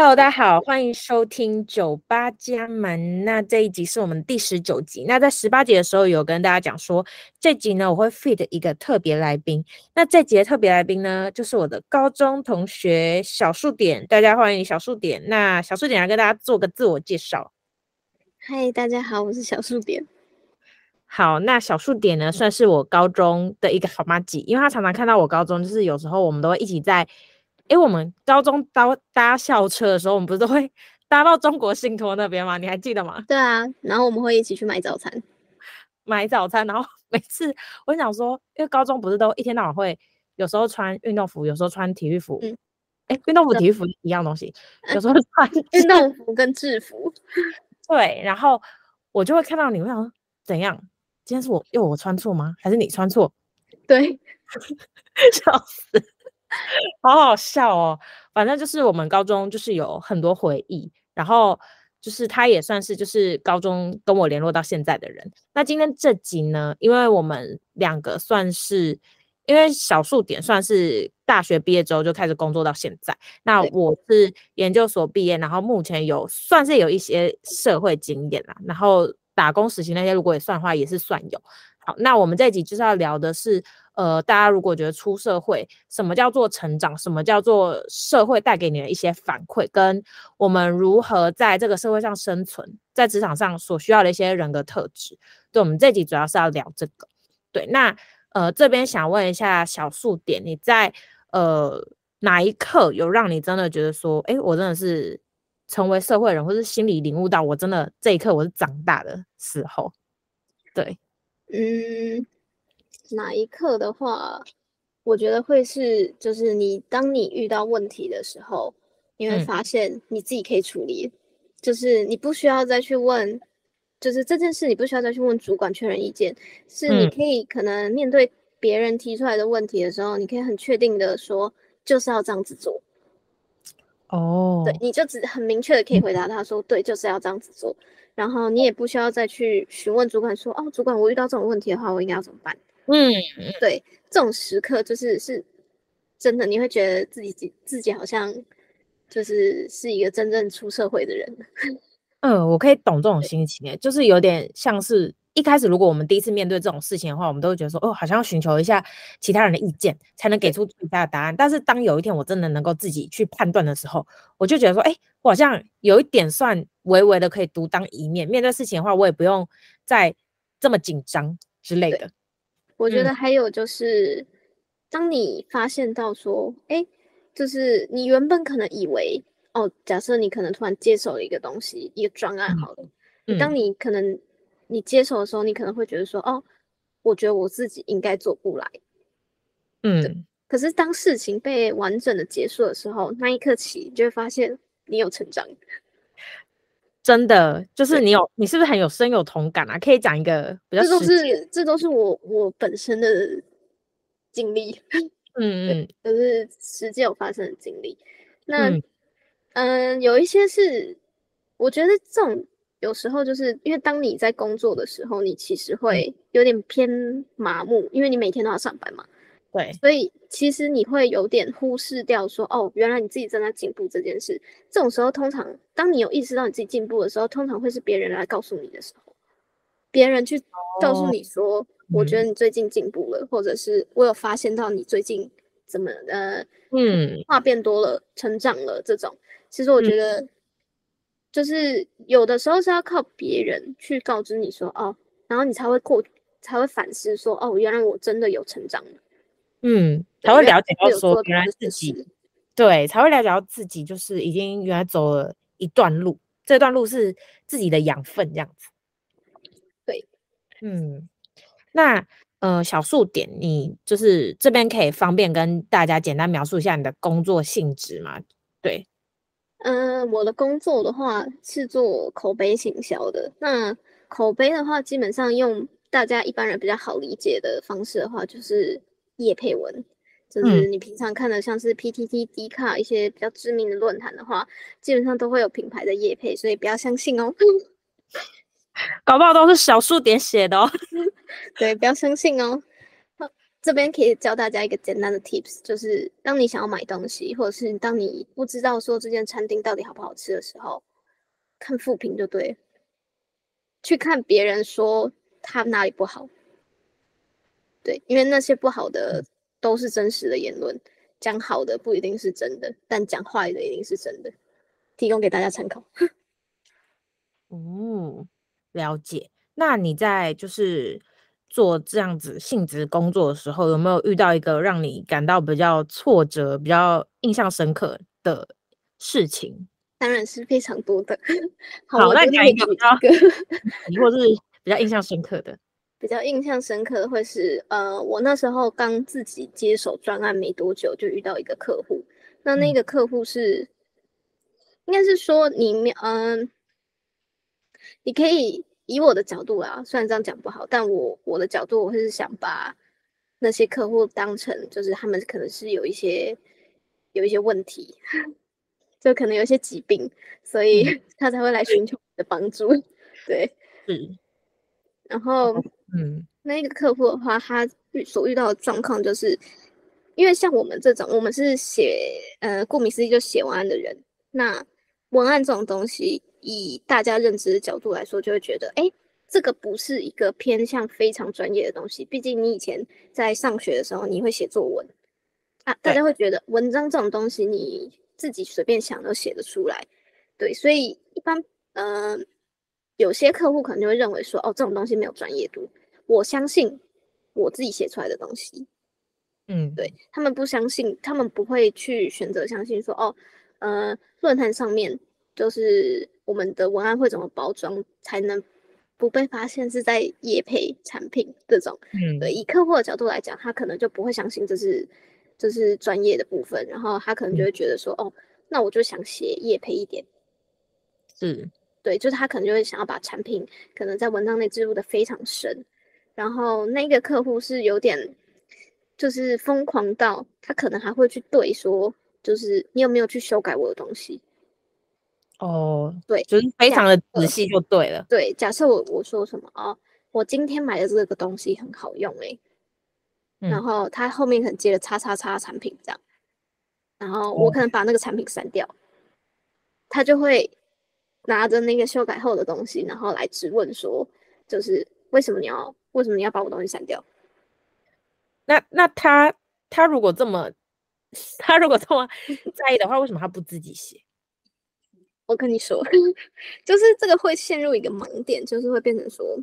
Hello，大家好，欢迎收听酒吧家门。那这一集是我们第十九集。那在十八集的时候，有跟大家讲说，这集呢我会 feed 一个特别来宾。那这集的特别来宾呢，就是我的高中同学小数点。大家欢迎小数点。那小数点来跟大家做个自我介绍。嗨，大家好，我是小数点。好，那小数点呢，算是我高中的一个好妈吉，因为他常常看到我高中，就是有时候我们都会一起在。哎，我们高中搭搭校车的时候，我们不是都会 搭到中国信托那边吗？你还记得吗？对啊，然后我们会一起去买早餐，买早餐。然后 每次我想说，因为高中不是都一天到晚会，有时候穿运动服，有时候穿体育服。嗯，哎，运动服、体育服一样东西，有时候穿运动服跟制服。对，然后我就会看到你，我想说怎样？今天是我又我穿错吗？还是你穿错？对，笑死。好好笑哦，反正就是我们高中就是有很多回忆，然后就是他也算是就是高中跟我联络到现在的人。那今天这集呢，因为我们两个算是，因为小数点算是大学毕业之后就开始工作到现在，那我是研究所毕业，然后目前有算是有一些社会经验啦，然后打工实习那些如果也算的话也是算有。好，那我们这一集就是要聊的是。呃，大家如果觉得出社会，什么叫做成长？什么叫做社会带给你的一些反馈？跟我们如何在这个社会上生存，在职场上所需要的一些人格特质？对，我们这集主要是要聊这个。对，那呃，这边想问一下小数点，你在呃哪一刻有让你真的觉得说，哎，我真的是成为社会人，或是心里领悟到，我真的这一刻我是长大的时候？对，嗯。哪一刻的话，我觉得会是，就是你当你遇到问题的时候，你会发现你自己可以处理，嗯、就是你不需要再去问，就是这件事你不需要再去问主管确认意见，是你可以可能面对别人提出来的问题的时候，嗯、你可以很确定的说，就是要这样子做。哦，对，你就只很明确的可以回答他说，嗯、对，就是要这样子做，然后你也不需要再去询问主管说，哦，主管，我遇到这种问题的话，我应该要怎么办？嗯，对，这种时刻就是是真的，你会觉得自己自己好像就是是一个真正出社会的人。嗯，我可以懂这种心情，哎，就是有点像是一开始，如果我们第一次面对这种事情的话，我们都会觉得说，哦，好像要寻求一下其他人的意见，才能给出最佳的答案。但是当有一天我真的能够自己去判断的时候，我就觉得说，哎，我好像有一点算微微的可以独当一面。面对事情的话，我也不用再这么紧张之类的。我觉得还有就是，当你发现到说，哎、嗯，就是你原本可能以为，哦，假设你可能突然接手了一个东西，一个专案好了，嗯、当你可能你接手的时候，你可能会觉得说，哦，我觉得我自己应该做不来，嗯，可是当事情被完整的结束的时候，那一刻起，你就会发现你有成长。真的就是你有，你是不是很有深有同感啊？可以讲一个比较，这都是这都是我我本身的经历，嗯嗯，都、就是实际有发生的经历。那嗯、呃，有一些是我觉得这种有时候就是因为当你在工作的时候，你其实会有点偏麻木，因为你每天都要上班嘛。对，所以其实你会有点忽视掉说，哦，原来你自己正在进步这件事。这种时候，通常当你有意识到你自己进步的时候，通常会是别人来告诉你的时候，别人去告诉你说，哦、我觉得你最近进步了，嗯、或者是我有发现到你最近怎么呃，嗯，话变多了，成长了这种。其实我觉得，就是有的时候是要靠别人去告知你说，哦，然后你才会过，才会反思说，哦，原来我真的有成长了。嗯，才会了解到说原来自己，对，才会了解到自己就是已经原来走了一段路，这段路是自己的养分这样子。对，嗯，那呃小数点，你就是这边可以方便跟大家简单描述一下你的工作性质吗？对，嗯、呃，我的工作的话是做口碑行销的。那口碑的话，基本上用大家一般人比较好理解的方式的话，就是。业配文，就是你平常看的，像是 PTT、D 卡一些比较知名的论坛的话，基本上都会有品牌的叶配，所以不要相信哦。搞不好都是小数点写的哦。对，不要相信哦。这边可以教大家一个简单的 tips，就是当你想要买东西，或者是当你不知道说这间餐厅到底好不好吃的时候，看负评就对，去看别人说他哪里不好，对，因为那些不好的都是真实的言论，讲好的不一定是真的，但讲坏的一定是真的，提供给大家参考。哦，了解。那你在就是。做这样子性质工作的时候，有没有遇到一个让你感到比较挫折、比较印象深刻的事情？当然是非常多的。好，好，那你讲一个比较，或是比较印象深刻的。比较印象深刻的会是，呃，我那时候刚自己接手专案没多久，就遇到一个客户。那那个客户是，嗯、应该是说你，嗯、呃，你可以。以我的角度啊，虽然这样讲不好，但我我的角度，我是想把那些客户当成，就是他们可能是有一些有一些问题，就可能有一些疾病，所以 他才会来寻求我的帮助。对，嗯。然后，嗯，那个客户的话，他遇所遇到的状况就是，因为像我们这种，我们是写，呃，顾名思义就写文案的人，那文案这种东西。以大家认知的角度来说，就会觉得，哎、欸，这个不是一个偏向非常专业的东西。毕竟你以前在上学的时候，你会写作文啊，大家会觉得文章这种东西，你自己随便想都写得出来。对，所以一般，嗯、呃，有些客户可能就会认为说，哦，这种东西没有专业度。我相信我自己写出来的东西，嗯，对，他们不相信，他们不会去选择相信说，哦，呃，论坛上面就是。我们的文案会怎么包装才能不被发现是在夜配产品这种？嗯，对，以客户的角度来讲，他可能就不会相信这是这是专业的部分，然后他可能就会觉得说，嗯、哦，那我就想写夜配一点。是，对，就是他可能就会想要把产品可能在文章内置入的非常深，然后那个客户是有点就是疯狂到他可能还会去对说，就是你有没有去修改我的东西？哦，对，就是非常的仔细就对了。对，假设我我说什么哦，我今天买的这个东西很好用诶、嗯，然后他后面可能接了叉叉叉产品这样，然后我可能把那个产品删掉，哦、他就会拿着那个修改后的东西，然后来质问说，就是为什么你要为什么你要把我东西删掉？那那他他如果这么 他如果这么 在意的话，为什么他不自己写？我跟你说，就是这个会陷入一个盲点，就是会变成说，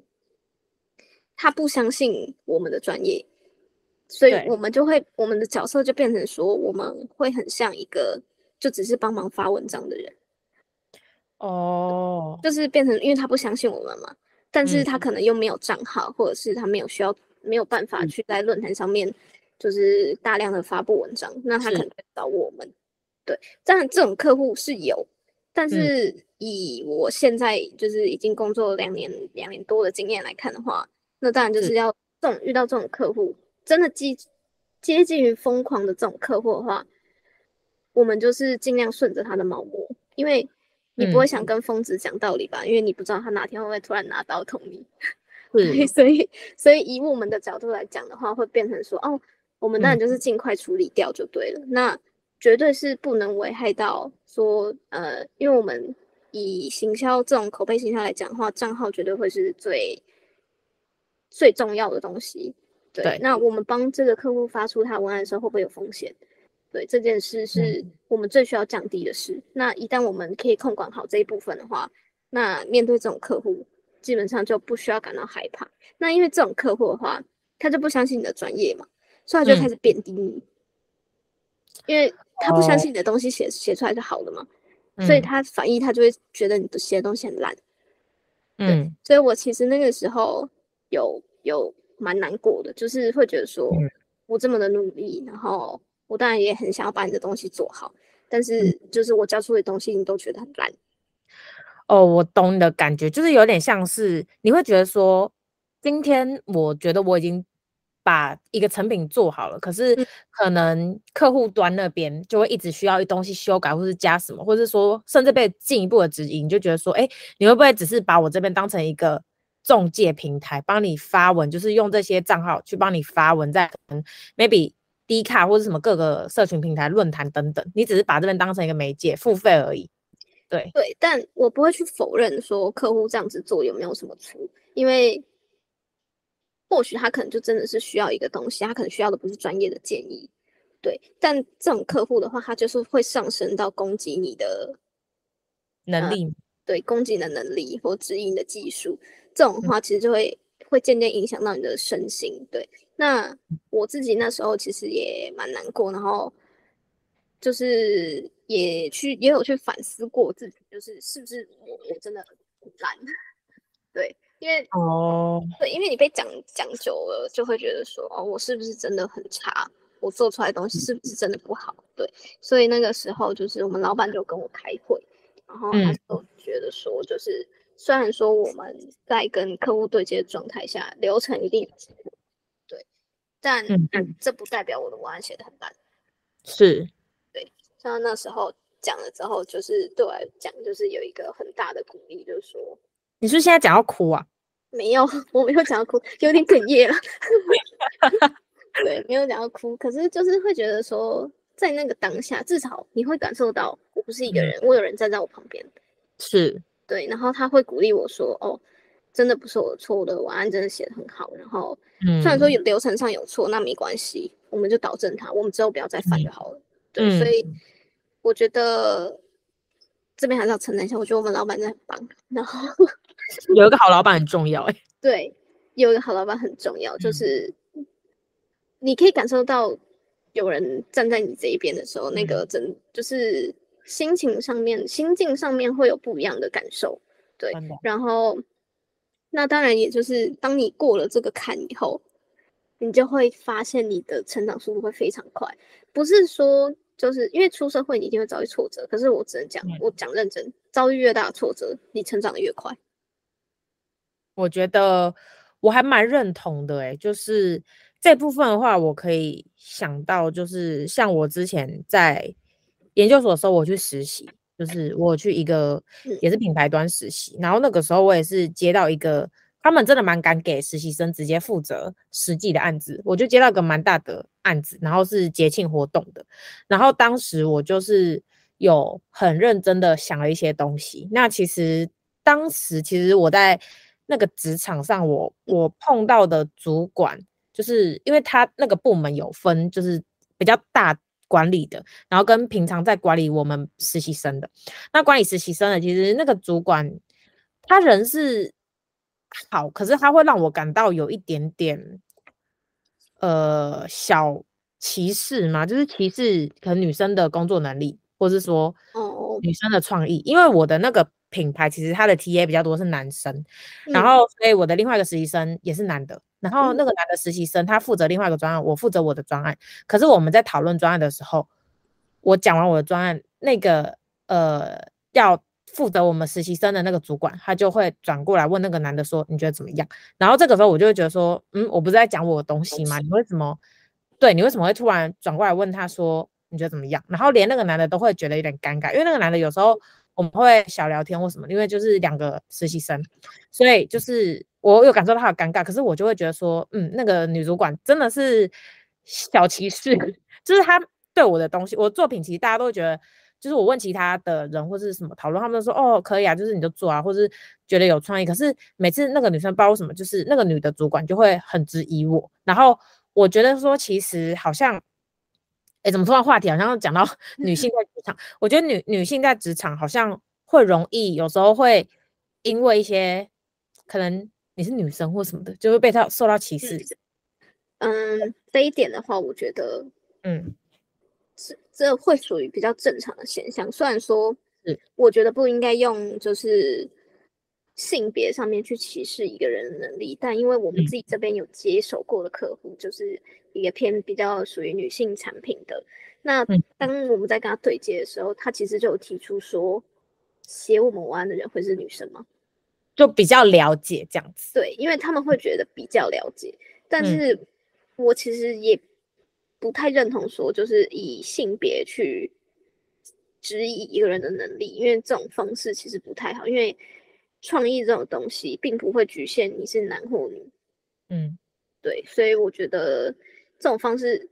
他不相信我们的专业，所以我们就会我们的角色就变成说，我们会很像一个就只是帮忙发文章的人。哦，就是变成因为他不相信我们嘛，但是他可能又没有账号，或者是他没有需要没有办法去在论坛上面就是大量的发布文章，那他可能会找我们。对，当然这种客户是有。但是以我现在就是已经工作两年两年多的经验来看的话，那当然就是要这种遇到这种客户，真的接接近于疯狂的这种客户的话，我们就是尽量顺着他的毛摸，因为你不会想跟疯子讲道理吧？因为你不知道他哪天会不会突然拿刀捅你。对，所以所以以我们的角度来讲的话，会变成说，哦，我们当然就是尽快处理掉就对了。那。绝对是不能危害到说，呃，因为我们以行销这种口碑行销来讲的话，账号绝对会是最最重要的东西。对，对，那我们帮这个客户发出他文案的时候，会不会有风险？对，这件事是我们最需要降低的事。嗯。那一旦我们可以控管好这一部分的话，那面对这种客户，基本上就不需要感到害怕。那因为这种客户的话，他就不相信你的专业嘛，所以他就开始贬低你，嗯，因为。他不相信你的东西写写出来是好的嘛、嗯，所以他反义他就会觉得你的写的东西很烂。嗯，所以我其实那个时候有有蛮难过的，就是会觉得说我这么的努力，然后我当然也很想要把你的东西做好，但是就是我交出的东西你都觉得很烂。哦，我懂你的感觉，就是有点像是你会觉得说，今天我觉得我已经。把一个成品做好了，可是可能客户端那边就会一直需要一东西修改，或是加什么，或是说甚至被进一步的指引，你就觉得说，哎，你会不会只是把我这边当成一个中介平台帮你发文，就是用这些账号去帮你发文，在 maybe D 卡或者什么各个社群平台、论坛等等，你只是把这边当成一个媒介付费而已。对对，但我不会去否认说客户这样子做有没有什么错，因为或许他可能就真的是需要一个东西，他可能需要的不是专业的建议。对，但这种客户的话，他就是会上升到攻击你的能力。呃对攻击的能力或指引的技术，这种话其实就会、嗯、会渐渐影响到你的身心。对，那我自己那时候其实也蛮难过，然后就是也去也有去反思过自己，就是是不是我我真的很烂？对，因为哦，对，因为你被讲讲久了，就会觉得说哦，我是不是真的很差？我做出来的东西是不是真的不好？对，所以那个时候就是我们老板就跟我开会。然后他就觉得说，就是、嗯、虽然说我们在跟客户对接的状态下，流程一定对，但这不代表我的文案写的很烂。是，对。像那时候讲了之后，就是对我来讲，就是有一个很大的鼓励，就是说，你是，是现在讲要哭啊？没有，我没有讲要哭，有点哽咽了。对，没有讲要哭，可是就是会觉得说。在那个当下，至少你会感受到我不是一个人，嗯、我有人站在我旁边。是对，然后他会鼓励我说：“哦，真的不是我的错，我的文案真的写的很好。”然后，虽然说有流程上有错，那没关系，我们就导正它，我们之后不要再犯就好了。嗯、对，所以我觉得这边还是要承担一下，我觉得我们老板真的很棒。然后 有一个好老板很重要，哎，对，有一个好老板很重要，就是你可以感受到。有人站在你这一边的时候，那个真就是心情上面、心境上面会有不一样的感受，对。然后，那当然也就是当你过了这个坎以后，你就会发现你的成长速度会非常快。不是说就是因为出社会你一定会遭遇挫折，可是我只能讲，我讲认真，遭遇越大的挫折，你成长的越快。我觉得我还蛮认同的，欸，诶，就是。这部分的话，我可以想到，就是像我之前在研究所的时候，我去实习，就是我去一个也是品牌端实习，然后那个时候我也是接到一个，他们真的蛮敢给实习生直接负责实际的案子，我就接到一个蛮大的案子，然后是节庆活动的，然后当时我就是有很认真的想了一些东西，那其实当时其实我在那个职场上我，我我碰到的主管。就是因为他那个部门有分，就是比较大管理的，然后跟平常在管理我们实习生的。那管理实习生的，其实那个主管他人是好，可是他会让我感到有一点点呃小歧视嘛，就是歧视可能女生的工作能力，或是说女生的创意，因为我的那个。品牌其实他的 TA 比较多是男生，嗯、然后所以我的另外一个实习生也是男的，然后那个男的实习生他负责另外一个专案，我负责我的专案。可是我们在讨论专案的时候，我讲完我的专案，那个呃要负责我们实习生的那个主管，他就会转过来问那个男的说：“你觉得怎么样？”然后这个时候我就会觉得说：“嗯，我不是在讲我的东西吗？你为什么？对，你为什么会突然转过来问他说你觉得怎么样？”然后连那个男的都会觉得有点尴尬，因为那个男的有时候。我们会小聊天或什么，因为就是两个实习生，所以就是我有感受到他的尴尬，可是我就会觉得说，嗯，那个女主管真的是小歧视，就是他对我的东西，我作品其实大家都会觉得，就是我问其他的人或是什么讨论，他们都说哦可以啊，就是你就做啊，或是觉得有创意，可是每次那个女生不知道为什么，就是那个女的主管就会很质疑我，然后我觉得说其实好像。哎，怎么突然话题好像讲到 女性在我觉得女女性在职场好像会容易，有时候会因为一些可能你是女生或什么的，就会被她受到歧视。嗯，这一点的话，我觉得，嗯，这这会属于比较正常的现象。虽然说，是我觉得不应该用就是性别上面去歧视一个人的能力，但因为我们自己这边有接手过的客户，就是。一个偏比较属于女性产品的，那当我们在跟他对接的时候，他其实就有提出说，写我们文案的人会是女生吗？就比较了解这样子。对，因为他们会觉得比较了解，但是我其实也不太认同说，就是以性别去质疑一个人的能力，因为这种方式其实不太好，因为创意这种东西，并不会局限你是男或女。嗯，对，所以我觉得这种方式，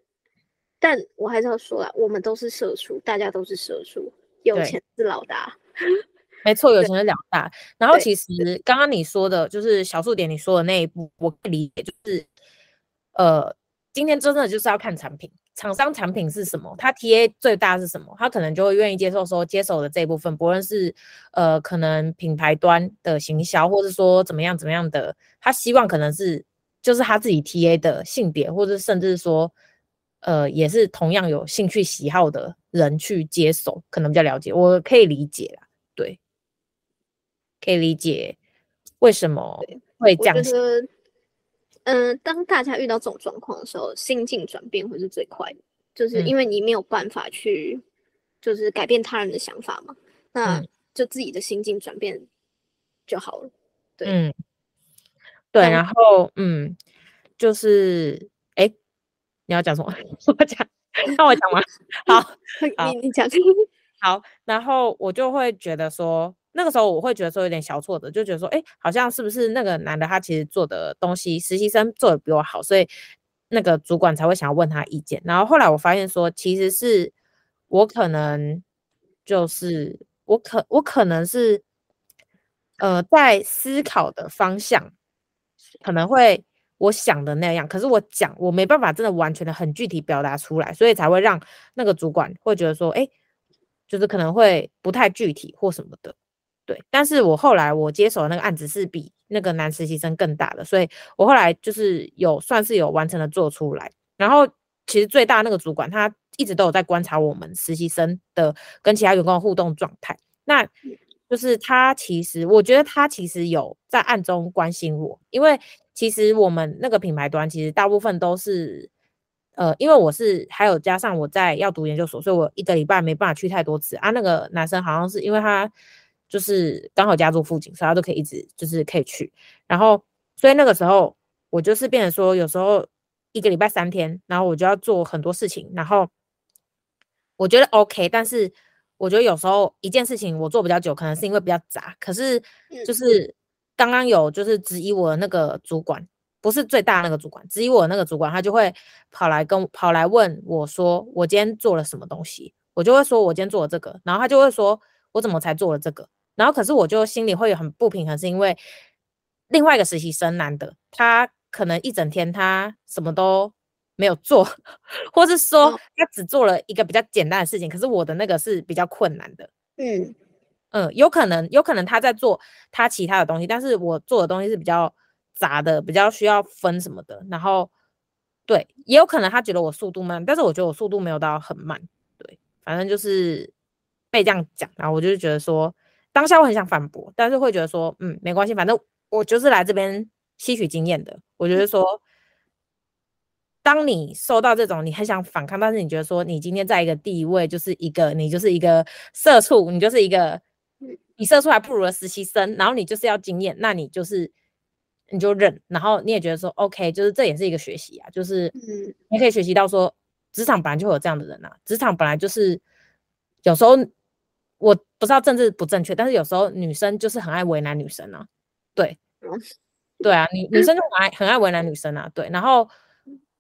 但我还是要说啦，我们都是社畜，大家都是社畜，有钱是老大。没错，有钱是老大。然后其实刚刚你说的，就是小数点你说的那一步，我可以理解，就是呃，今天真的就是要看产品。厂商产品是什么？他 TA 最大是什么？他可能就会愿意接受说接手的这一部分，不论是呃可能品牌端的行销，或者说怎么样怎么样的，他希望可能是就是他自己 TA 的性别，或者甚至说呃也是同样有兴趣喜好的人去接手，可能比较了解，我可以理解啦，对，可以理解为什么会这样。嗯、呃，当大家遇到这种状况的时候，心境转变会是最快的，就是因为你没有办法去，就是改变他人的想法嘛，那就自己的心境转变就好了。对，嗯，对，然后嗯，就是，哎，你要讲什么？我讲，那我讲吗？好，好你你讲。好，然后我就会觉得说。那个时候我会觉得说有点小挫折，就觉得说，哎，好像是不是那个男的他其实做的东西，实习生做的比我好，所以那个主管才会想要问他意见。然后后来我发现说，其实是我可能就是我可我可能是呃在思考的方向可能会我想的那样，可是我讲我没办法真的完全的很具体表达出来，所以才会让那个主管会觉得说，哎，就是可能会不太具体或什么的。对，但是我后来我接手的那个案子是比那个男实习生更大的，所以我后来就是有算是有完成的做出来。然后其实最大那个主管他一直都有在观察我们实习生的跟其他员工的互动状态，那就是他其实我觉得他其实有在暗中关心我，因为其实我们那个品牌端其实大部分都是呃，因为我是还有加上我在要读研究所，所以我一个礼拜没办法去太多次啊。那个男生好像是因为他。就是刚好家住附近，所以他都可以一直就是可以去。然后，所以那个时候我就是变成说，有时候一个礼拜三天，然后我就要做很多事情。然后我觉得 OK，但是我觉得有时候一件事情我做比较久，可能是因为比较杂。可是就是刚刚有就是质疑我的那个主管，不是最大那个主管，质疑我的那个主管，他就会跑来跟跑来问我说，我今天做了什么东西？我就会说我今天做了这个，然后他就会说我怎么才做了这个？然后，可是我就心里会有很不平衡，是因为另外一个实习生男的，他可能一整天他什么都没有做，或是说他只做了一个比较简单的事情，可是我的那个是比较困难的。嗯嗯，有可能有可能他在做他其他的东西，但是我做的东西是比较杂的，比较需要分什么的。然后对，也有可能他觉得我速度慢，但是我觉得我速度没有到很慢。对，反正就是被这样讲，然后我就觉得说。当下我很想反驳，但是会觉得说，嗯，没关系，反正我就是来这边吸取经验的。我觉得说，当你受到这种你很想反抗，但是你觉得说你今天在一个地位，就是一个你就是一个社畜，你就是一个你社畜还不如的实习生，然后你就是要经验，那你就是你就认，然后你也觉得说，OK，就是这也是一个学习啊，就是你可以学习到说，职场本来就会有这样的人啊，职场本来就是有时候。我不知道政治不正确，但是有时候女生就是很爱为难女生啊，对，对啊，女女生就很爱很爱为难女生啊，对。然后，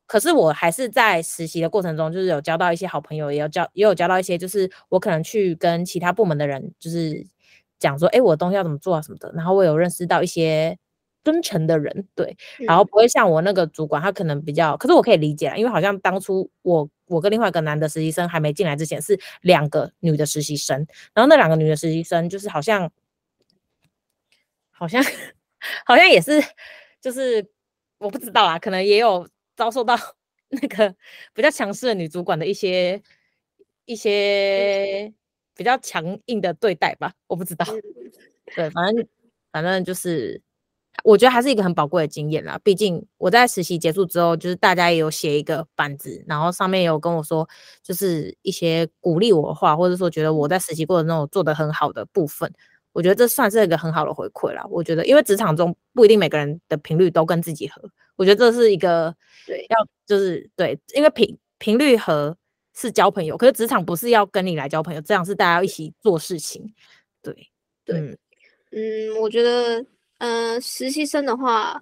可是我还是在实习的过程中，就是有交到一些好朋友，也有交也有交到一些，就是我可能去跟其他部门的人，就是讲说，哎，我的东西要怎么做啊什么的。然后我有认识到一些真诚的人，对，然后不会像我那个主管，他可能比较，可是我可以理解啊，因为好像当初我。我跟另外一个男的实习生还没进来之前，是两个女的实习生，然后那两个女的实习生就是好像，好像，好像也是，就是我不知道啊，可能也有遭受到 那个比较强势的女主管的一些一些比较强硬的对待吧，我不知道，对，反正反正就是。我觉得还是一个很宝贵的经验啦。毕竟我在实习结束之后，就是大家也有写一个板子，然后上面有跟我说，就是一些鼓励我的话，或者说觉得我在实习过程中做的很好的部分。我觉得这算是一个很好的回馈啦。我觉得，因为职场中不一定每个人的频率都跟自己合，我觉得这是一个对，要就是对，因为频频率和是交朋友，可是职场不是要跟你来交朋友，这样是大家要一起做事情。对，对。嗯嗯，我觉得，呃，实习生的话，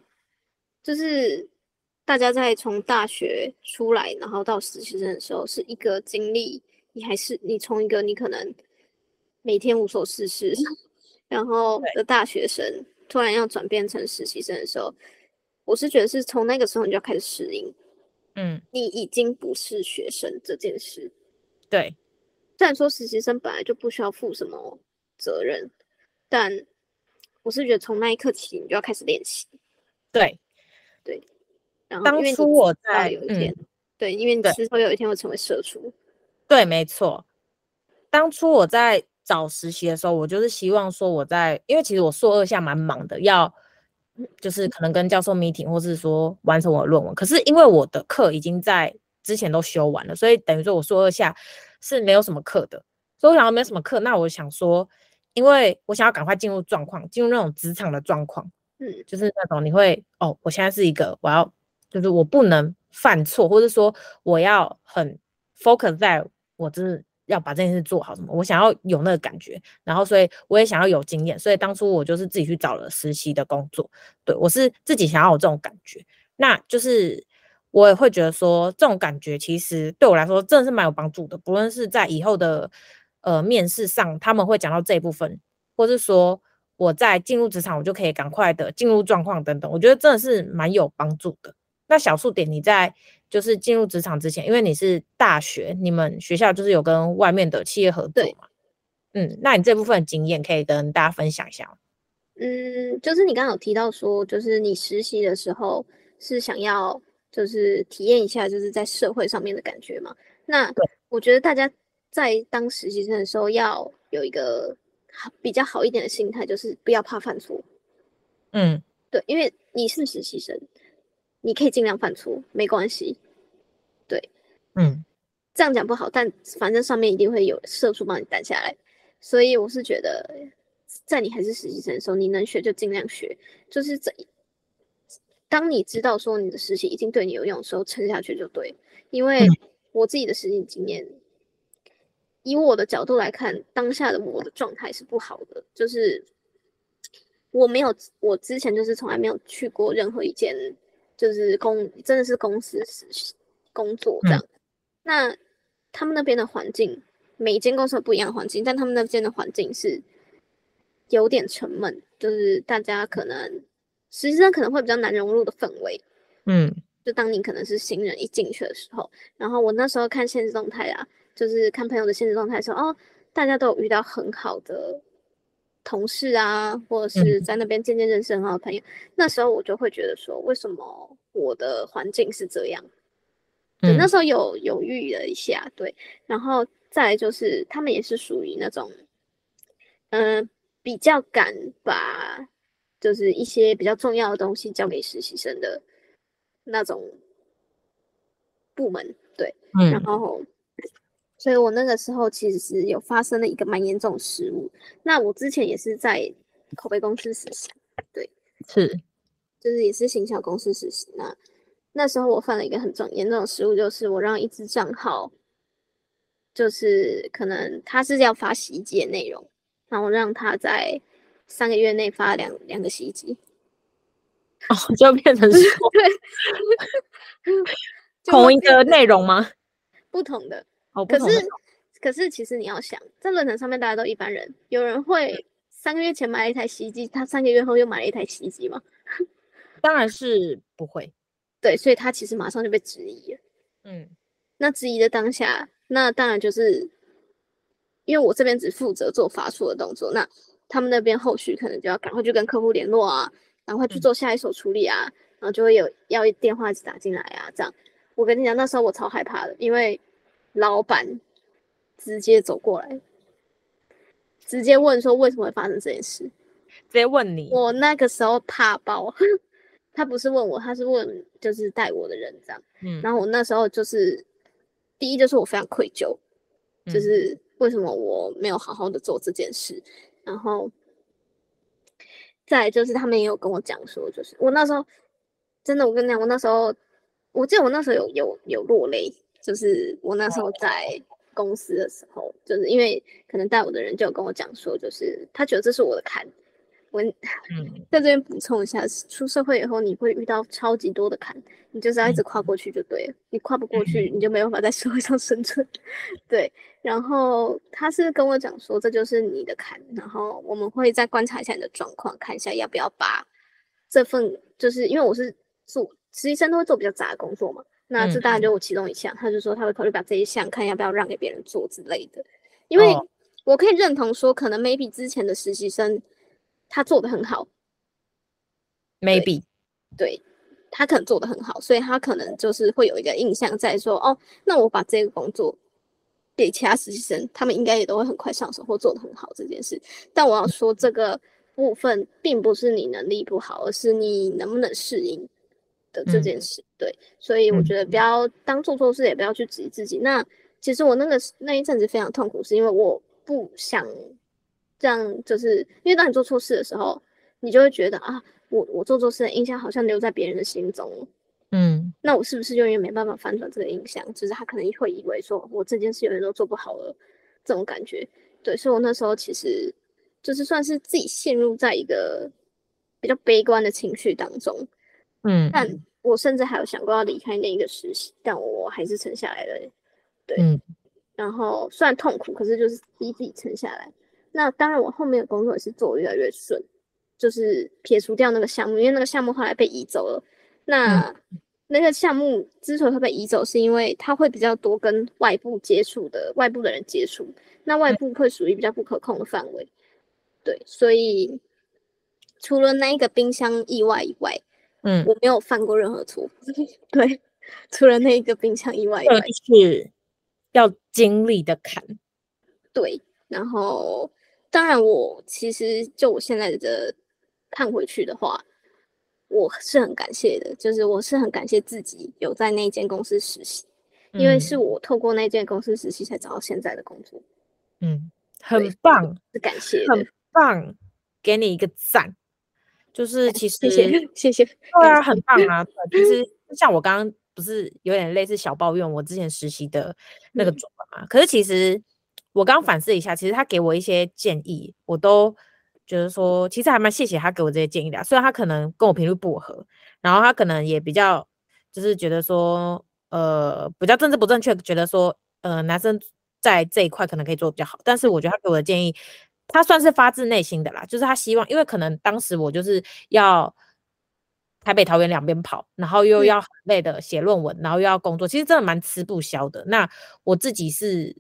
就是大家在从大学出来，然后到实习生的时候，是一个经历。你还是你从一个你可能每天无所事事，然后的大学生，突然要转变成实习生的时候，我是觉得是从那个时候你就要开始适应。嗯，你已经不是学生这件事。对，虽然说实习生本来就不需要负什么责任，但。我是觉得从那一刻起，你就要开始练习。对，对。然后当初我在有一天，嗯、对，因为你之后有一天会成为社畜。对，没错。当初我在找实习的时候，我就是希望说我在，因为其实我硕二下蛮忙的，要就是可能跟教授 meeting，或是说完成我的论文。可是因为我的课已经在之前都修完了，所以等于说我硕二下是没有什么课的。所以我想要没有什么课，那我想说。因为我想要赶快进入状况，进入那种职场的状况，嗯，就是那种你会哦，我现在是一个，我要就是我不能犯错，或者说我要很 focus 在我就是要把这件事做好什么，我想要有那个感觉，然后所以我也想要有经验，所以当初我就是自己去找了实习的工作，对，我是自己想要有这种感觉，那就是我也会觉得说这种感觉其实对我来说真的是蛮有帮助的，不论是在以后的。呃，面试上他们会讲到这一部分，或是说我在进入职场，我就可以赶快的进入状况等等，我觉得真的是蛮有帮助的。那小数点，你在就是进入职场之前，因为你是大学，你们学校就是有跟外面的企业合作嘛？嗯，那你这部分的经验可以跟大家分享一下。嗯，就是你刚刚有提到说，就是你实习的时候是想要就是体验一下就是在社会上面的感觉嘛？那我觉得大家。在当实习生的时候，要有一个比较好一点的心态，就是不要怕犯错。嗯，对，因为你是实习生，你可以尽量犯错，没关系。对，嗯，这样讲不好，但反正上面一定会有社畜帮你担下来。所以我是觉得，在你还是实习生的时候，你能学就尽量学。就是这，当你知道说你的实习已经对你有用的时候，撑下去就对。因为我自己的实习经验。以我的角度来看，当下的我的状态是不好的，就是我没有，我之前就是从来没有去过任何一间，就是公真的是公司实习工作这样。嗯、那他们那边的环境，每一间公司有不一样的环境，但他们那边的环境是有点沉闷，就是大家可能实际上可能会比较难融入的氛围。嗯，就当你可能是新人一进去的时候，然后我那时候看现实动态啊。就是看朋友的现实状态说，哦，大家都有遇到很好的同事啊，或者是在那边渐渐认识很好的朋友。嗯、那时候我就会觉得说，为什么我的环境是这样？对，那时候有犹豫了一下，对。然后再来就是，他们也是属于那种，嗯、呃，比较敢把就是一些比较重要的东西交给实习生的那种部门，对，嗯、然后。所以我那个时候其实是有发生了一个蛮严重的失误。那我之前也是在口碑公司实习，对，是，就是也是行销公司实习。那那时候我犯了一个很重严重的失误，就是我让一只账号，就是可能他是要发洗衣机的内容，然后让他在三个月内发两两个洗衣机，哦，就变成是 对，同一个内容吗？不同的。哦、可是，可是，其实你要想，在论坛上面，大家都一般人，有人会三个月前买了一台洗衣机，他三个月后又买了一台洗衣机吗？当然是不会。对，所以他其实马上就被质疑了。嗯，那质疑的当下，那当然就是因为我这边只负责做发出的动作，那他们那边后续可能就要赶快去跟客户联络啊，赶快去做下一手处理啊，嗯、然后就会有要电话一直打进来啊，这样。我跟你讲，那时候我超害怕的，因为。老板直接走过来，直接问说为什么会发生这件事？直接问你。我那个时候怕爆，他不是问我，他是问就是带我的人这样。嗯。然后我那时候就是第一就是我非常愧疚，嗯、就是为什么我没有好好的做这件事。然后再就是他们也有跟我讲说，就是我那时候真的，我跟你讲，我那时候我记得我那时候有有有落泪。就是我那时候在公司的时候，就是因为可能带我的人就有跟我讲说，就是他觉得这是我的坎，我 在这边补充一下，出社会以后你会遇到超级多的坎，你就是要一直跨过去就对了。你跨不过去，你就没有办法在社会上生存。对，然后他是跟我讲说，这就是你的坎，然后我们会再观察一下你的状况，看一下要不要把这份，就是因为我是做实习生，都会做比较杂的工作嘛。那这当然就我其中一项，他就说他会考虑把这一项看要不要让给别人做之类的，因为我可以认同说，可能 maybe 之前的实习生他做的很好，maybe。对，对他可能做的很好，所以他可能就是会有一个印象在说，哦，那我把这个工作给其他实习生，他们应该也都会很快上手或做的很好这件事。但我要说这个部分并不是你能力不好，而是你能不能适应。的这件事，嗯、对，所以我觉得不要当做错事，也不要去质疑自己。嗯、那其实我那个那一阵子非常痛苦，是因为我不想这样，就是因为当你做错事的时候，你就会觉得啊，我我做错事的印象好像留在别人的心中，嗯，那我是不是永远没办法翻转这个印象？就是他可能会以为说我这件事永远都做不好了，这种感觉。对，所以我那时候其实就是算是自己陷入在一个比较悲观的情绪当中。嗯，但我甚至还有想过要离开那一个实习，但我还是撑下来了。对，嗯，然后虽然痛苦，可是就是逼自己撑下来。那当然，我后面的工作也是做得越来越顺，就是撇除掉那个项目，因为那个项目后来被移走了。那、嗯、那个项目之所以会被移走，是因为它会比较多跟外部接触的外部的人接触，那外部会属于比较不可控的范围。对，所以除了那一个冰箱意外以外。嗯，我没有犯过任何错，对，除了那一个冰箱以外，是要经历的坎。对，然后当然，我其实就我现在的看回去的话，我是很感谢的，就是我是很感谢自己有在那间公司实习，嗯、因为是我透过那间公司实习才找到现在的工作。嗯，很棒，是感谢，很棒，给你一个赞。就是其实，谢谢谢谢，对啊，很棒啊。其实像我刚刚不是有点类似小抱怨我之前实习的那个主管嘛？可是其实我刚反思一下，其实他给我一些建议，我都觉得说，其实还蛮谢谢他给我这些建议的。虽然他可能跟我频率不合，然后他可能也比较就是觉得说，呃，比较政治不正确，觉得说，呃，男生在这一块可能可以做得比较好。但是我觉得他给我的建议。他算是发自内心的啦，就是他希望，因为可能当时我就是要台北桃园两边跑，然后又要很累的写论文，然后又要工作，其实真的蛮吃不消的。那我自己是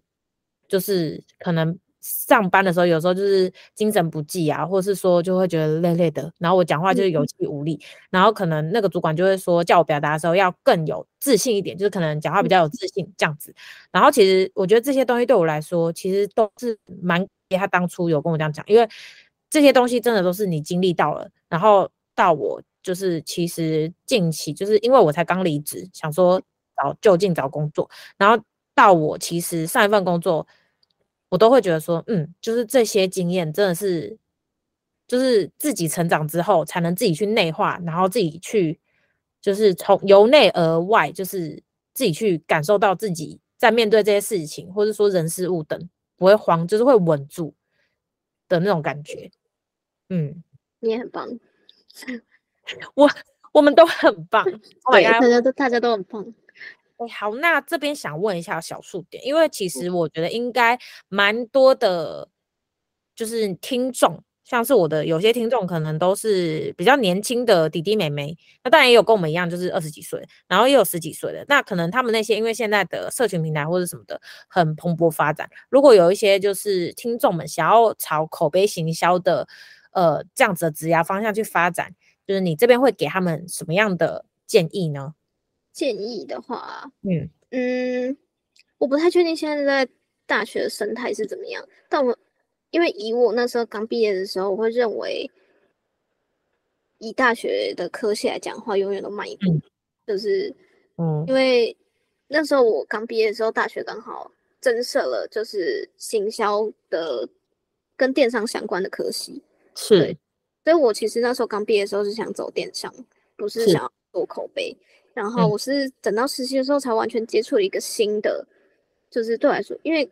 就是可能上班的时候，有时候就是精神不济啊，或是说就会觉得累累的，然后我讲话就是有气无力，然后可能那个主管就会说叫我表达的时候要更有自信一点，就是可能讲话比较有自信这样子。然后其实我觉得这些东西对我来说，其实都是蛮。他当初有跟我这样讲，因为这些东西真的都是你经历到了，然后到我就是其实近期就是因为我才刚离职，想说找就近找工作，然后到我其实上一份工作，我都会觉得说，嗯，就是这些经验真的是，就是自己成长之后才能自己去内化，然后自己去就是从由内而外，就是自己去感受到自己在面对这些事情，或者说人事物等。不会慌，就是会稳住的那种感觉。嗯，你也很棒，我我们都很棒，对，大家都大家都很棒。哎，好，那这边想问一下小数点，因为其实我觉得应该蛮多的，就是听众。像是我的有些听众可能都是比较年轻的弟弟妹妹，那当然也有跟我们一样，就是二十几岁，然后也有十几岁的。那可能他们那些因为现在的社群平台或者什么的很蓬勃发展，如果有一些就是听众们想要朝口碑行销的呃这样子的职涯方向去发展，就是你这边会给他们什么样的建议呢？建议的话，嗯嗯，我不太确定现在在大学的生态是怎么样，但我。因为以我那时候刚毕业的时候，我会认为以大学的科系来讲的话，永远都慢一步。嗯、就是，嗯，因为那时候我刚毕业的时候，大学刚好增设了就是行销的跟电商相关的科系，是。所以我其实那时候刚毕业的时候是想走电商，不是想要做口碑。然后我是等到实习的时候才完全接触了一个新的，就是对我来说，因为。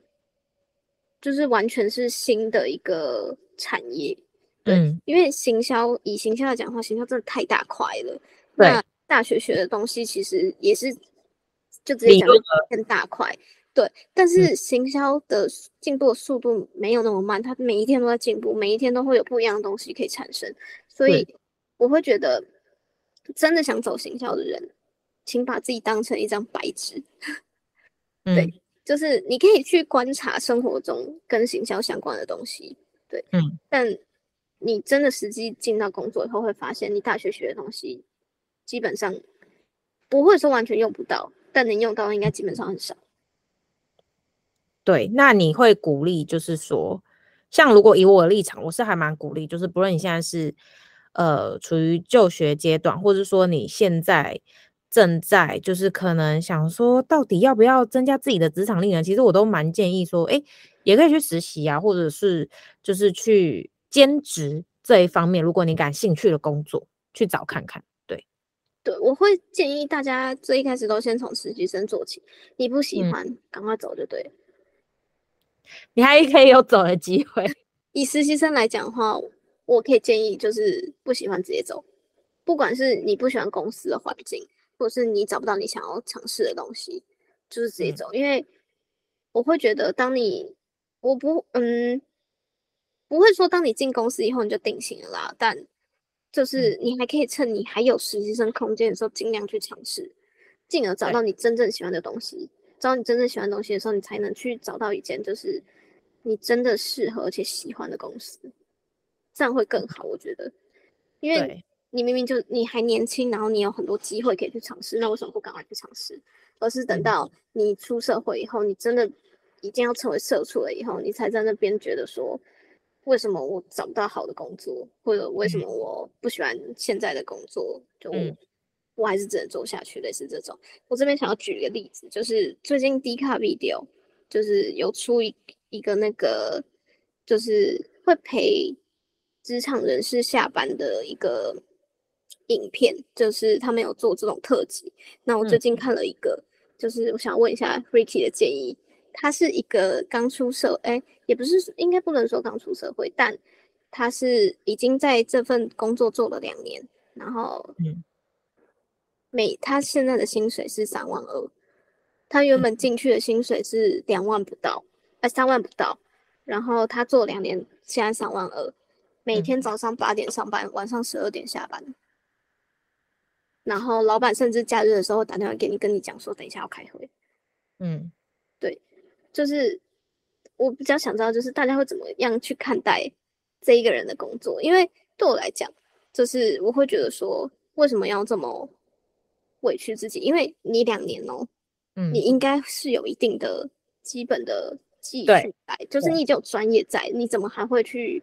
就是完全是新的一个产业，对，嗯、因为行销以行销来讲的话，行销真的太大块了。对那大学学的东西其实也是就直接讲更大块。对，但是行销的进步的速度没有那么慢，它每一天都在进步，每一天都会有不一样的东西可以产生。所以我会觉得，真的想走行销的人，请把自己当成一张白纸。对。嗯就是你可以去观察生活中跟行销相关的东西，对，嗯，但你真的实际进到工作以后，会发现你大学学的东西基本上不会说完全用不到，但能用到的应该基本上很少。对，那你会鼓励，就是说，像如果以我的立场，我是还蛮鼓励，就是不论你现在是呃处于就学阶段，或者说你现在。正在就是可能想说，到底要不要增加自己的职场力呢？其实我都蛮建议说，哎，也可以去实习啊，或者是就是去兼职这一方面，如果你感兴趣的工作，去找看看。对，对，我会建议大家最一开始都先从实习生做起，你不喜欢，嗯、赶快走就对了。你还可以有走的机会。以实习生来讲的话，我可以建议就是不喜欢直接走，不管是你不喜欢公司的环境。或是你找不到你想要尝试的东西，就是直接走。嗯、因为我会觉得，当你我不嗯不会说，当你进公司以后你就定型了啦。但就是你还可以趁你还有实习生空间的时候，尽量去尝试，进而找到你真正喜欢的东西。找到你真正喜欢的东西的时候，你才能去找到一间就是你真的适合而且喜欢的公司，这样会更好。我觉得，因为。你明明就你还年轻，然后你有很多机会可以去尝试，那为什么不赶快去尝试？而是等到你出社会以后，你真的一定要成为社畜了以后，你才在那边觉得说，为什么我找不到好的工作，或者为什么我不喜欢现在的工作，就我还是只能做下去，类似这种。我这边想要举一个例子，就是最近 D 卡 Video 就是有出一一个那个，就是会陪职场人士下班的一个。影片就是他们有做这种特辑，那我最近看了一个，嗯、就是我想问一下 Ricky 的建议。他是一个刚出社，哎、欸，也不是，应该不能说刚出社会，但他是已经在这份工作做了两年，然后，每他现在的薪水是三万二，他原本进去的薪水是两万不到，哎、呃，三万不到，然后他做两年，现在三万二，每天早上八点上班，晚上十二点下班。然后老板甚至假日的时候打电话给你，跟你讲说等一下要开会。嗯，对，就是我比较想知道，就是大家会怎么样去看待这一个人的工作？因为对我来讲，就是我会觉得说，为什么要这么委屈自己？因为你两年哦，嗯，你应该是有一定的基本的技术在，就是你已经有专业在，你怎么还会去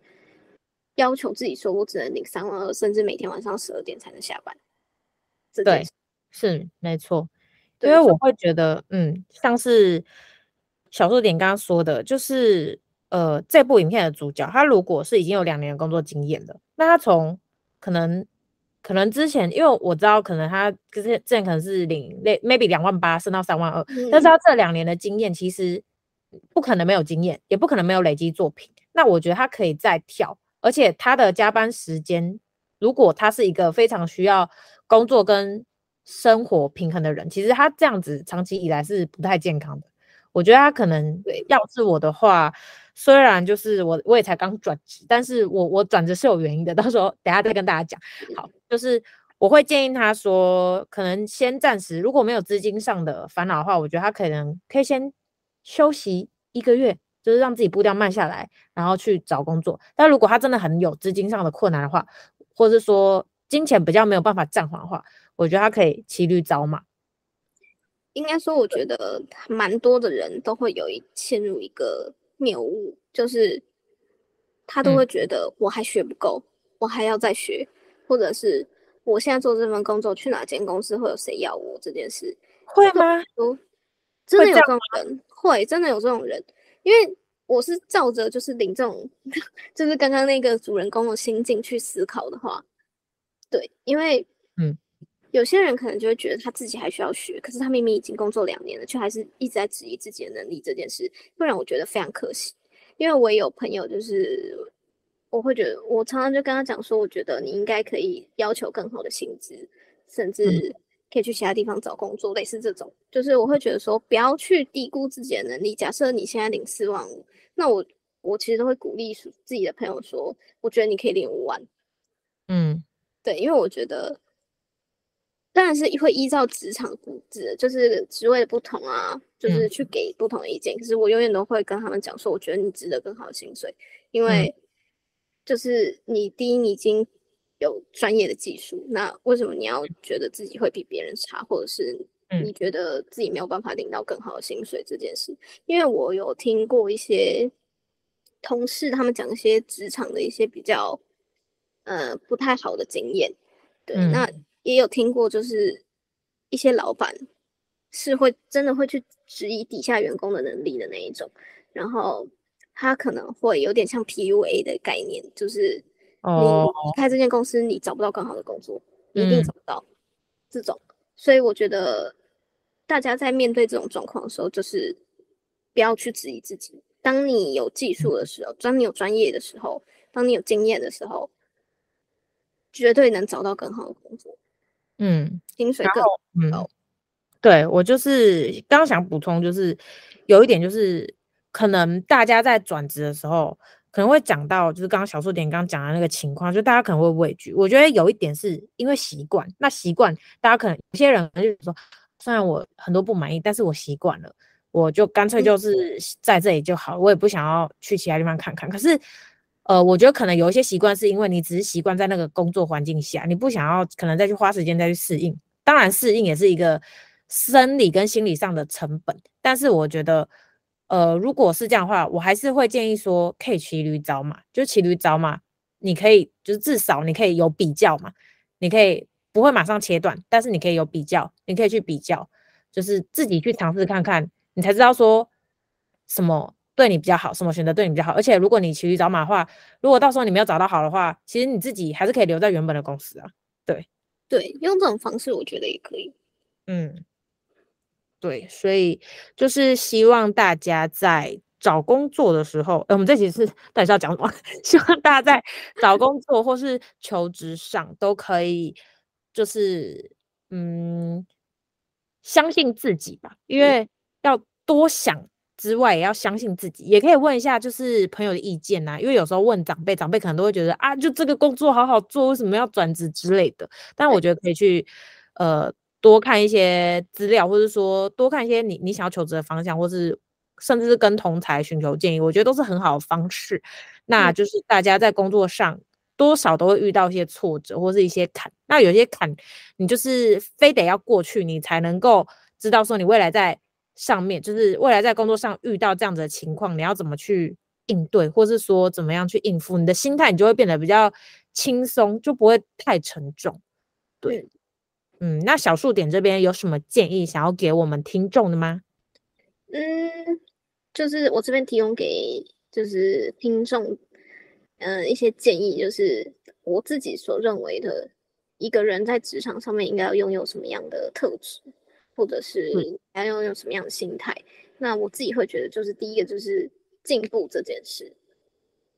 要求自己说我只能领三万二，甚至每天晚上十二点才能下班？对，是没错，因为我会觉得，嗯，像是小数点刚刚说的，就是呃，这部影片的主角，他如果是已经有两年的工作经验了，那他从可能可能之前，因为我知道可能他之前之前可能是领 maybe 两万八升到三万二，嗯，但是他这两年的经验其实不可能没有经验，也不可能没有累积作品，那我觉得他可以再跳，而且他的加班时间，如果他是一个非常需要。工作跟生活平衡的人，其实他这样子长期以来是不太健康的。我觉得他可能，要是我的话，虽然就是我我也才刚转职，但是我我转职是有原因的。到时候等下再跟大家讲。好，就是我会建议他说，可能先暂时如果没有资金上的烦恼的话，我觉得他可能可以先休息一个月，就是让自己步调慢下来，然后去找工作。但如果他真的很有资金上的困难的话，或者是说，金钱比较没有办法暂缓的话，我觉得他可以骑驴找马。应该说，我觉得蛮多的人都会有一陷入一个谬误，就是他都会觉得我还学不够，嗯、我还要再学，或者是我现在做这份工作，去哪间公司会有谁要我这件事，会吗？真的有这种人，会，会真的有这种人，因为我是照着就是领这种，就是刚刚那个主人公的心境去思考的话。对，因为嗯，有些人可能就会觉得他自己还需要学，可是他明明已经工作两年了，却还是一直在质疑自己的能力这件事，不然我觉得非常可惜。因为我也有朋友，就是我会觉得，我常常就跟他讲说，我觉得你应该可以要求更好的薪资，甚至可以去其他地方找工作，嗯、类似这种。就是我会觉得说，不要去低估自己的能力。假设你现在领四万五，那我我其实都会鼓励自己的朋友说，我觉得你可以领五万。嗯，对，因为我觉得。当然是会依照职场布置，就是职位的不同啊，就是去给不同的意见。嗯、可是我永远都会跟他们讲说，我觉得你值得更好的薪水，因为就是你第一你已经有专业的技术，那为什么你要觉得自己会比别人差，或者是你觉得自己没有办法领到更好的薪水这件事？因为我有听过一些同事他们讲一些职场的一些比较呃不太好的经验，对，嗯、那。也有听过，就是一些老板是会真的会去质疑底下员工的能力的那一种，然后他可能会有点像 PUA 的概念，就是你离开这间公司，你找不到更好的工作，你一定找不到这种。所以我觉得大家在面对这种状况的时候，就是不要去质疑自己。当你有技术的时候，当你有专业的时候，当你有经验的时候，绝对能找到更好的工作。嗯，薪水更高。嗯，对，我就是刚刚想补充，就是有一点就是，可能大家在转职的时候，可能会讲到，就是刚刚小数点刚刚讲的那个情况，就大家可能会畏惧。我觉得有一点是因为习惯，那习惯大家可能有些人就是说，虽然我很多不满意，但是我习惯了，我就干脆就是在这里就好，我也不想要去其他地方看看。可是。呃，我觉得可能有一些习惯是因为你只是习惯在那个工作环境下，你不想要可能再去花时间再去适应。当然，适应也是一个生理跟心理上的成本。但是我觉得，呃，如果是这样的话，我还是会建议说，可以骑驴找马，就骑驴找马，你可以就是至少你可以有比较嘛，你可以不会马上切断，但是你可以有比较，你可以去比较，就是自己去尝试看看，你才知道说什么。对你比较好，什么选择对你比较好？而且如果你骑驴找马的话，如果到时候你没有找到好的话，其实你自己还是可以留在原本的公司啊。对对，用这种方式我觉得也可以。嗯，对，所以就是希望大家在找工作的时候，呃，我们这期是到底是要讲什么？希望大家在找工作或是求职上都可以，就是嗯，相信自己吧，因为要多想。之外，也要相信自己，也可以问一下就是朋友的意见呐、啊。因为有时候问长辈，长辈可能都会觉得啊，就这个工作好好做，为什么要转职之类的。但我觉得可以去呃多看一些资料，或者说多看一些你你想要求职的方向，或是甚至是跟同才寻求建议，我觉得都是很好的方式。那就是大家在工作上多少都会遇到一些挫折或是一些坎，那有些坎你就是非得要过去，你才能够知道说你未来在。上面就是未来在工作上遇到这样子的情况，你要怎么去应对，或是说怎么样去应付，你的心态你就会变得比较轻松，就不会太沉重。对，嗯，那小数点这边有什么建议想要给我们听众的吗？嗯，就是我这边提供给就是听众，嗯、呃，一些建议，就是我自己所认为的一个人在职场上面应该要拥有什么样的特质。或者是要用用什么样的心态？嗯、那我自己会觉得，就是第一个就是进步这件事，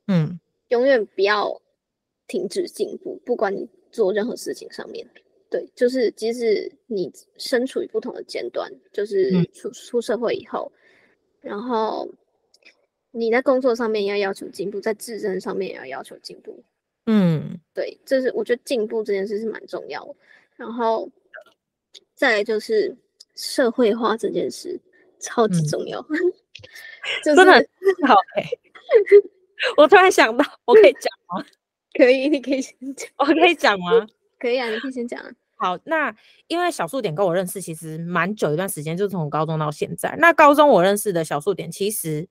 嗯，永远不要停止进步，不管你做任何事情上面，对，就是即使你身处于不同的阶段，就是出、嗯、出社会以后，然后你在工作上面要要求进步，在自身上面也要要求进步，嗯，对，这是我觉得进步这件事是蛮重要的，然后再来就是。社会化这件事超级重要，嗯 就是、真的好哎！我突然想到，我可以讲吗？可以，你可以先讲。我可以讲吗？可以啊，你可以先讲。好，那因为小数点跟我认识其实蛮久一段时间，就是从高中到现在。那高中我认识的小数点，其实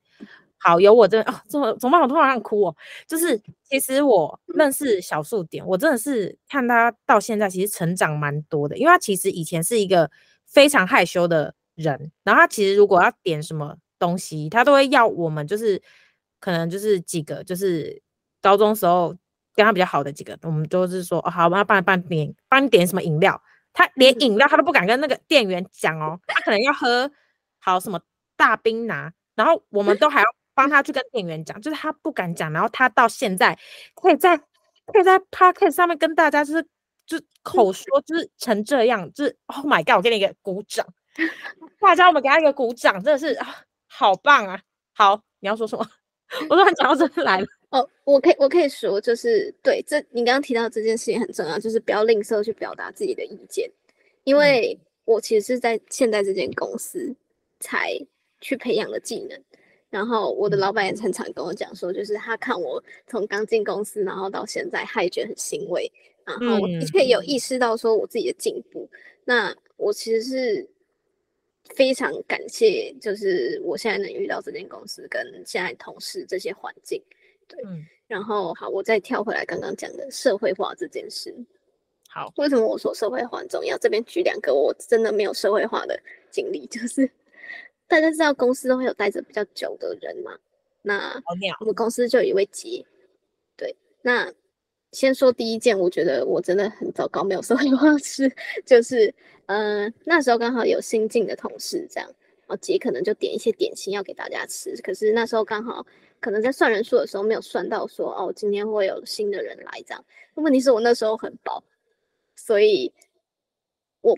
好有我真的哦，怎么怎么办？我突然想哭哦。就是其实我认识小数点，我真的是看他到现在其实成长蛮多的，因为他其实以前是一个。非常害羞的人，然后他其实如果要点什么东西，他都会要我们，就是可能就是几个，就是高中时候跟他比较好的几个，我们都是说，哦，好，我要帮你帮你点，帮你点什么饮料，他连饮料他都不敢跟那个店员讲哦，他可能要喝好什么大冰拿，然后我们都还要帮他去跟店员讲，就是他不敢讲，然后他到现在可以在可以在 podcast 上面跟大家就是就口说就是成这样，就是 Oh my God，我给你一个鼓掌，大家我们给他一个鼓掌，真的是啊，好棒啊！好，你要说什么？我突然讲到这里来了。哦，我可以我可以说，就是对这你刚刚提到这件事情很重要，就是不要吝啬去表达自己的意见，因为我其实是在现在这间公司才去培养的技能。然后我的老板也常常跟我讲说，就是他看我从刚进公司，然后到现在，他也觉得很欣慰。然后我的确有意识到说我自己的进步。嗯、那我其实是非常感谢，就是我现在能遇到这间公司跟现在同事这些环境。对，嗯、然后好，我再跳回来刚刚讲的社会化这件事。好，为什么我说社会化很重要？这边举两个我真的没有社会化的经历，就是大家知道公司都会有待着比较久的人嘛。那我们公司就有一位姐，对，那先说第一件，我觉得我真的很糟糕，没有社会化的事，就是嗯、呃，那时候刚好有新进的同事这样，然后杰可能就点一些点心要给大家吃，可是那时候刚好。可能在算人数的时候没有算到说哦，今天会有新的人来这样。问题是我那时候很饱，所以我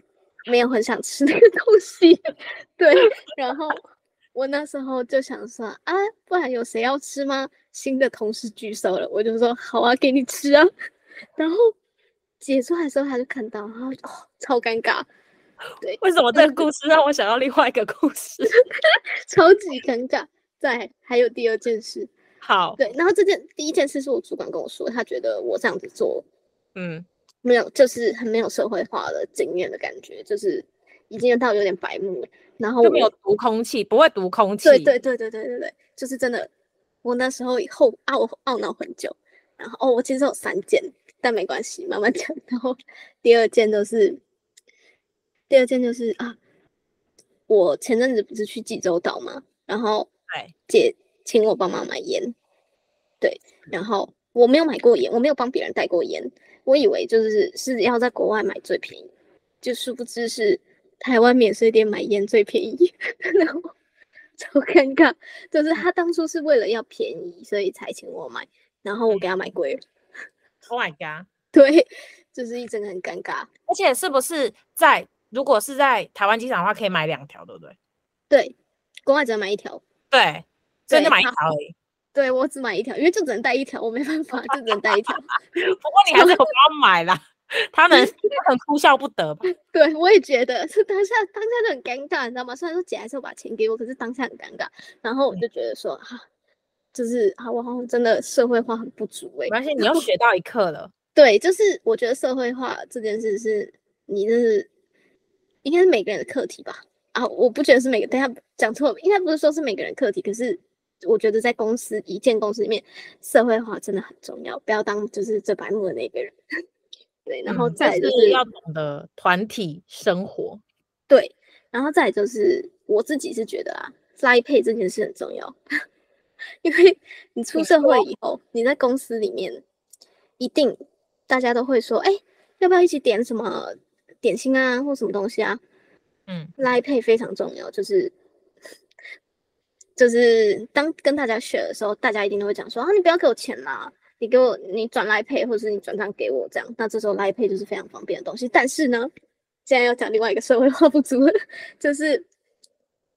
没有很想吃那个东西。对，然后我那时候就想说啊，不然有谁要吃吗？新的同事举手了，我就说好啊，给你吃啊。然后解出来的时候他就看到，然后哦，超尴尬。对，为什么这个故事让我想到另外一个故事？超级尴尬。在还有第二件事，好，对，然后这件第一件事是我主管跟我说，他觉得我这样子做，嗯，没有，就是很没有社会化的经验的感觉，就是已经到有点白目了，然后我没有读空气，不会读空气，对对对对对对对，就是真的，我那时候以后懊懊恼很久，然后哦，我其实有三件，但没关系，慢慢讲。然后第二件就是，第二件就是啊，我前阵子不是去济州岛吗？然后。姐请我帮忙买烟，对，然后我没有买过烟，我没有帮别人带过烟，我以为就是是要在国外买最便宜，就殊不知是台湾免税店买烟最便宜，然后超尴尬，就是他当初是为了要便宜，所以才请我买，然后我给他买贵了。Oh my god！对，就是一整个很尴尬，而且是不是在如果是在台湾机场的话，可以买两条，对不对？对，国外只能买一条。对，真的买一条而已。对，我只买一条，因为就只能带一条，我没办法，就只能带一条。不过你还是不要买啦，他们很哭笑不得吧？对，我也觉得是当下当下就很尴尬，你知道吗？虽然说姐还是要把钱给我，可是当下很尴尬。然后我就觉得说，哈、啊，就是啊，我好像真的社会化很不足哎、欸。没关系，你又学到一课了。对，就是我觉得社会化这件事是你就是应该是每个人的课题吧。啊，我不觉得是每个，等下讲错了，应该不是说是每个人课题，可是我觉得在公司一件公司里面，社会化真的很重要，不要当就是最白目的那个人。对，然后再就是、嗯、要懂得团体生活。对，然后再就是我自己是觉得啊，Line Pay 这件事很重要，因为你出社会以后，你在公司里面一定大家都会说，哎，要不要一起点什么点心啊，或什么东西啊？嗯，Line Pay 非常重要，就是就是当跟大家 share 的时候，大家一定都会讲说啊，你不要给我钱啦，你给我你转 Line Pay 或者是你转账给我这样，那这时候 Line Pay 就是非常方便的东西。但是呢，现在要讲另外一个社会化不足，就是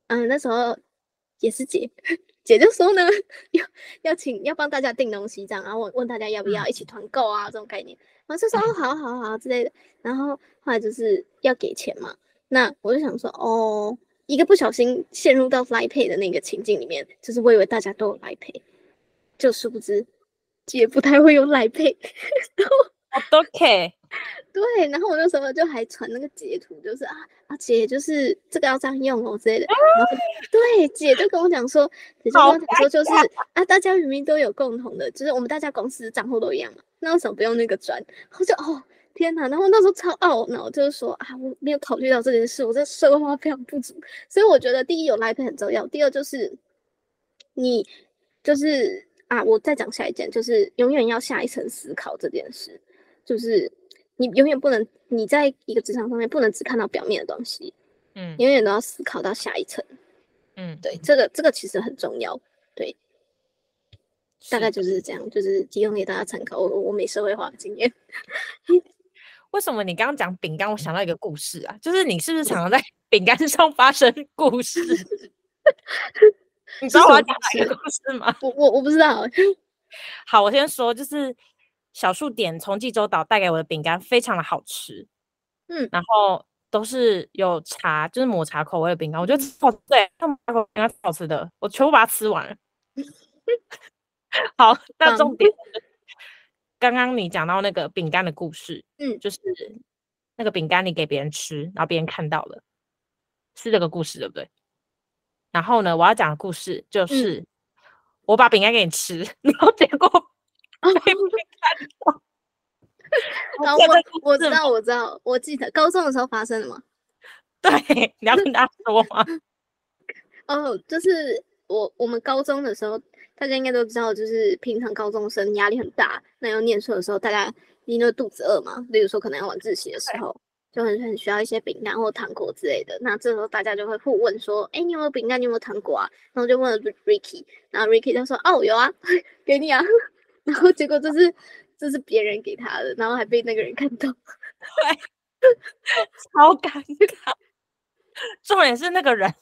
嗯，那时候也是姐姐就说呢，要要请要帮大家订东西这样，然后问问大家要不要一起团购啊这种概念，然后就说哦，好好好之类的，然后后来就是要给钱嘛。那我就想说，哦，一个不小心陷入到 Line Pay 的那个情境里面，就是我以为大家都有 Line Pay，就殊不知姐不太会用 Line Pay。OK，对，然后我那时候就还传那个截图，就是啊啊姐，就是这个要这样用哦之类的。然后对，姐就跟我讲说，姐就跟我讲说，就是啊，大家明明都有共同的，就是我们大家公司账户都一样嘛，那为什么不用那个转？我就哦。天呐，然后那时候超懊恼，就是说啊，我没有考虑到这件事，我这社会化非常不足。所以我觉得第一有 Line Pay 很重要，第二就是你就是啊，我再讲下一件，就是永远要下一层思考这件事，就是你永远不能你在一个职场上面不能只看到表面的东西，嗯，永远都要思考到下一层，嗯，对，这个这个其实很重要，对，大概就是这样，就是提供给大家参考。我我没社会化的经验。为什么你刚刚讲饼干，我想到一个故事啊，就是你是不是常常在饼干上发生故事？你知道我要讲哪个故事吗？我我我不知道。好，我先说，就是小数点从济州岛带给我的饼干非常的好吃，嗯，然后都是有茶，就是抹茶口味的饼干，我觉得超对，他们抹茶口饼干好吃的，我全部把它吃完了。好，那重点，刚刚你讲到那个饼干的故事，嗯，就是那个饼干你给别人吃，然后别人看到了，是这个故事对不对？然后呢，我要讲的故事就是。嗯我把饼干给你吃，然后结果 被。然后我我知道我知道，我记得高中的时候发生的吗？对，你要跟大家说吗？哦，就是我我们高中的时候，大家应该都知道，就是平常高中生压力很大，那要念书的时候，大家因为肚子饿嘛，例如说可能要晚自习的时候。就很很需要一些饼干或糖果之类的，那这时候大家就会互问说：“哎、你有没有饼干？你有没有糖果啊？”然后就问了 Ricky，然后 Ricky 就说：“哦，有啊，给你啊。”然后结果这是这是别人给他的，然后还被那个人看到，对，超尴尬。重点是那个人，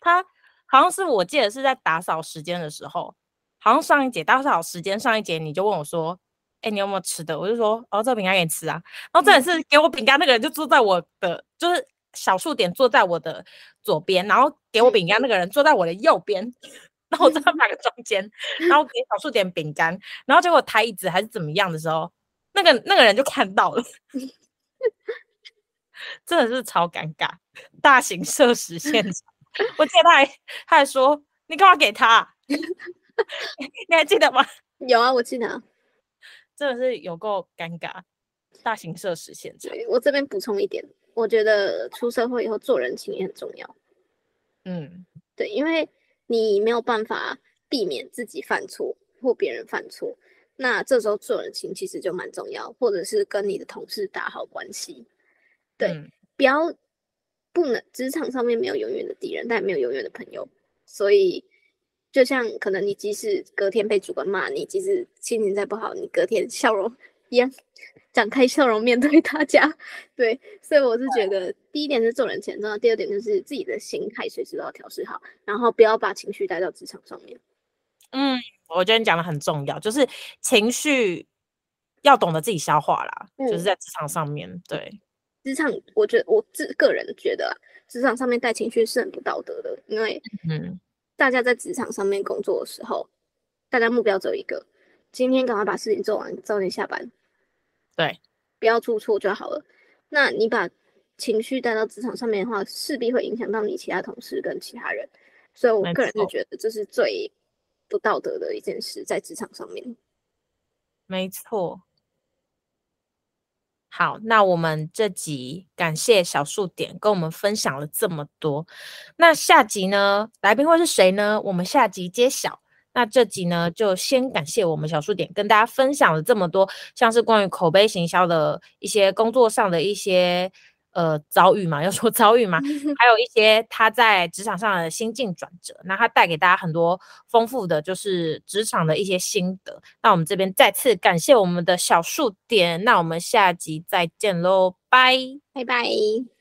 他好像是我记得是在打扫时间的时候，好像上一节打扫时间上一节你就问我说。哎、欸，你有没有吃的？我就说，哦，这个饼干给你吃啊。然后真的是给我饼干那个人就坐在我的，嗯、就是小数点坐在我的左边，然后给我饼干那个人坐在我的右边，嗯、然后我在他们两个中间，嗯、然后给小数点饼干，然后结果抬椅子还是怎么样的时候，那个那个人就看到了，真的是超尴尬，大型社死现场。我记得他还他还说，你干嘛给他？你还记得吗？有啊，我记得。真的是有够尴尬，大型设施现场。我这边补充一点，我觉得出社会以后做人情也很重要。嗯，对，因为你没有办法避免自己犯错或别人犯错，那这时候做人情其实就蛮重要，或者是跟你的同事打好关系。对，嗯、不要不能职场上面没有永远的敌人，但也没有永远的朋友，所以。就像可能你即使隔天被主管骂你，即使心情再不好，你隔天笑容一样，展开笑容面对大家。对，所以我是觉得第一点是做人前重要，第二点就是自己的心态随时都要调试好，然后不要把情绪带到职场上面。嗯，我觉得你讲的很重要，就是情绪要懂得自己消化啦，嗯、就是在职场上面。对，职场我觉得我自个人觉得职场上面带情绪是很不道德的，因为嗯。大家在职场上面工作的时候，大家目标只有一个，今天赶快把事情做完，早点下班。对，不要出错就好了。那你把情绪带到职场上面的话，势必会影响到你其他同事跟其他人。所以我个人就觉得这是最不道德的一件事，在职场上面。没错。好，那我们这集感谢小数点跟我们分享了这么多。那下集呢，来宾会是谁呢？我们下集揭晓。那这集呢，就先感谢我们小数点跟大家分享了这么多，像是关于口碑行销的一些工作上的一些。呃，遭遇嘛，要说遭遇嘛，还有一些他在职场上的心境转折，那他带给大家很多丰富的，就是职场的一些心得。那我们这边再次感谢我们的小数点，那我们下集再见喽，拜拜拜。